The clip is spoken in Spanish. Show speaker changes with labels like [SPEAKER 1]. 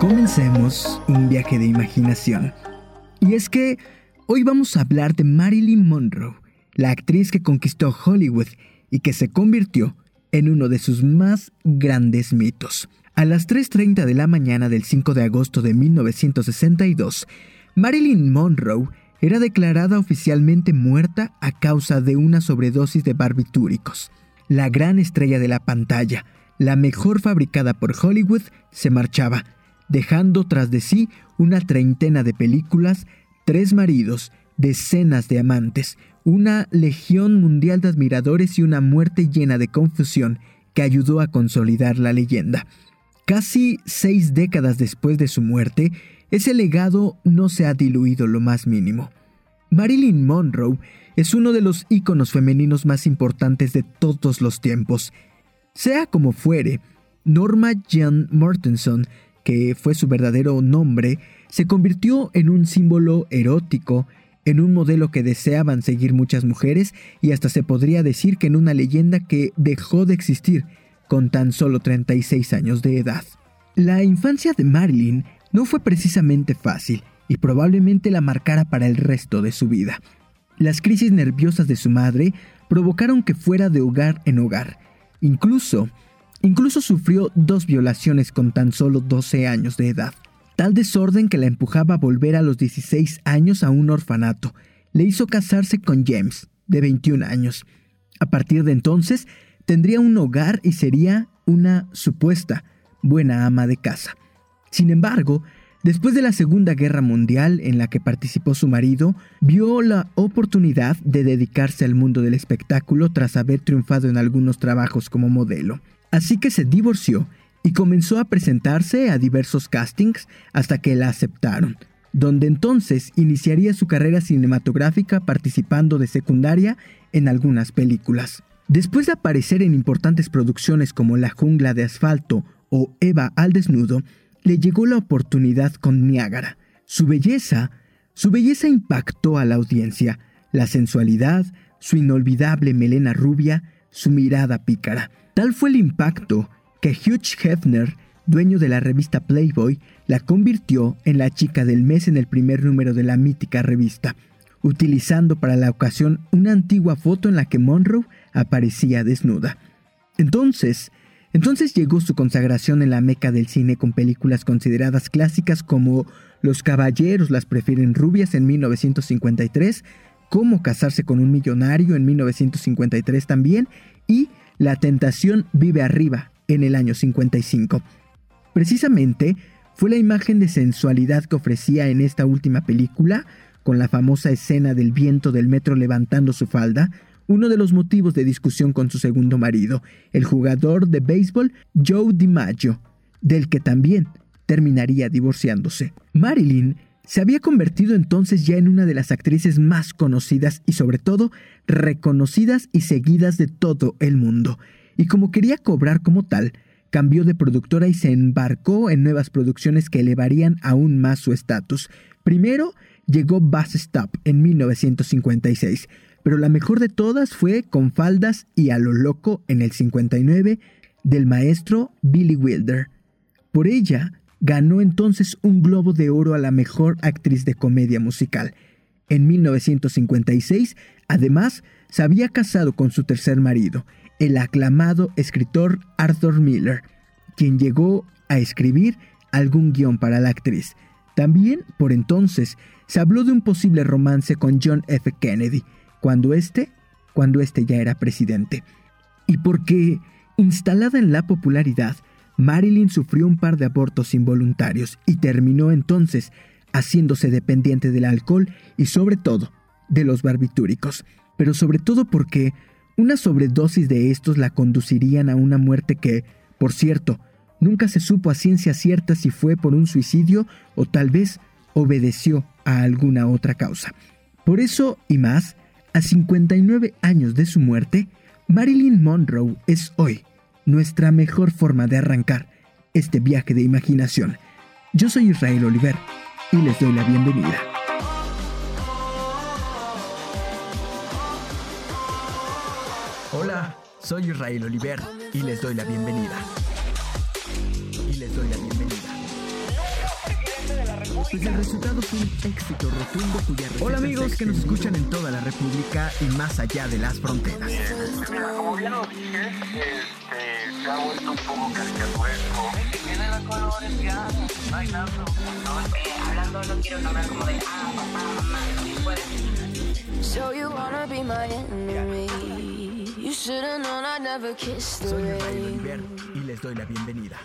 [SPEAKER 1] Comencemos un viaje de imaginación. Y es que hoy vamos a hablar de Marilyn Monroe, la actriz que conquistó Hollywood y que se convirtió en uno de sus más grandes mitos. A las 3.30 de la mañana del 5 de agosto de 1962, Marilyn Monroe era declarada oficialmente muerta a causa de una sobredosis de barbitúricos. La gran estrella de la pantalla, la mejor fabricada por Hollywood, se marchaba, dejando tras de sí una treintena de películas, tres maridos, decenas de amantes, una legión mundial de admiradores y una muerte llena de confusión que ayudó a consolidar la leyenda. Casi seis décadas después de su muerte, ese legado no se ha diluido lo más mínimo. Marilyn Monroe es uno de los íconos femeninos más importantes de todos los tiempos. Sea como fuere, Norma Jean Mortenson, que fue su verdadero nombre, se convirtió en un símbolo erótico, en un modelo que deseaban seguir muchas mujeres y hasta se podría decir que en una leyenda que dejó de existir con tan solo 36 años de edad. La infancia de Marilyn no fue precisamente fácil y probablemente la marcara para el resto de su vida. Las crisis nerviosas de su madre provocaron que fuera de hogar en hogar. Incluso, incluso sufrió dos violaciones con tan solo 12 años de edad. Tal desorden que la empujaba a volver a los 16 años a un orfanato le hizo casarse con James, de 21 años. A partir de entonces, tendría un hogar y sería una supuesta buena ama de casa. Sin embargo, después de la Segunda Guerra Mundial en la que participó su marido, vio la oportunidad de dedicarse al mundo del espectáculo tras haber triunfado en algunos trabajos como modelo. Así que se divorció y comenzó a presentarse a diversos castings hasta que la aceptaron, donde entonces iniciaría su carrera cinematográfica participando de secundaria en algunas películas. Después de aparecer en importantes producciones como La jungla de asfalto o Eva al desnudo, le llegó la oportunidad con Niágara. Su belleza, su belleza impactó a la audiencia, la sensualidad, su inolvidable melena rubia, su mirada pícara. Tal fue el impacto que Hugh Hefner, dueño de la revista Playboy, la convirtió en la chica del mes en el primer número de la mítica revista, utilizando para la ocasión una antigua foto en la que Monroe aparecía desnuda. Entonces, entonces llegó su consagración en la meca del cine con películas consideradas clásicas como Los caballeros las prefieren rubias en 1953, Cómo casarse con un millonario en 1953 también y La tentación vive arriba en el año 55. Precisamente fue la imagen de sensualidad que ofrecía en esta última película, con la famosa escena del viento del metro levantando su falda, uno de los motivos de discusión con su segundo marido, el jugador de béisbol Joe DiMaggio, del que también terminaría divorciándose. Marilyn se había convertido entonces ya en una de las actrices más conocidas y sobre todo reconocidas y seguidas de todo el mundo y como quería cobrar como tal, cambió de productora y se embarcó en nuevas producciones que elevarían aún más su estatus. Primero llegó Bus Stop en 1956, pero la mejor de todas fue Con faldas y a lo loco en el 59 del maestro Billy Wilder. Por ella ganó entonces un Globo de Oro a la mejor actriz de comedia musical. En 1956, además, se había casado con su tercer marido, el aclamado escritor Arthur Miller, quien llegó a escribir algún guion para la actriz. También, por entonces, se habló de un posible romance con John F. Kennedy, cuando este, cuando este ya era presidente. Y porque, instalada en la popularidad, Marilyn sufrió un par de abortos involuntarios y terminó entonces haciéndose dependiente del alcohol y sobre todo de los barbitúricos, pero sobre todo porque una sobredosis de estos la conducirían a una muerte que, por cierto, nunca se supo a ciencia cierta si fue por un suicidio o tal vez obedeció a alguna otra causa. Por eso y más, a 59 años de su muerte, Marilyn Monroe es hoy nuestra mejor forma de arrancar este viaje de imaginación. Yo soy Israel Oliver y les doy la bienvenida. Hola, soy Israel Oliver y les doy la bienvenida. Y les doy la bienvenida. Pues el resultado fue un éxito rotundo cuya Hola amigos que nos escuchan en toda la República y más allá de las fronteras.
[SPEAKER 2] Mira, como ya lo dije, este, se ha vuelto un poco caricaturesco.
[SPEAKER 3] Tiene los colores ya, bailando. No, hablando no quiero nombrar como de ah, papá, mamá, no puede.
[SPEAKER 4] So you wanna be my enemy? You should've known I never kissed the
[SPEAKER 1] Soy y les doy la bienvenida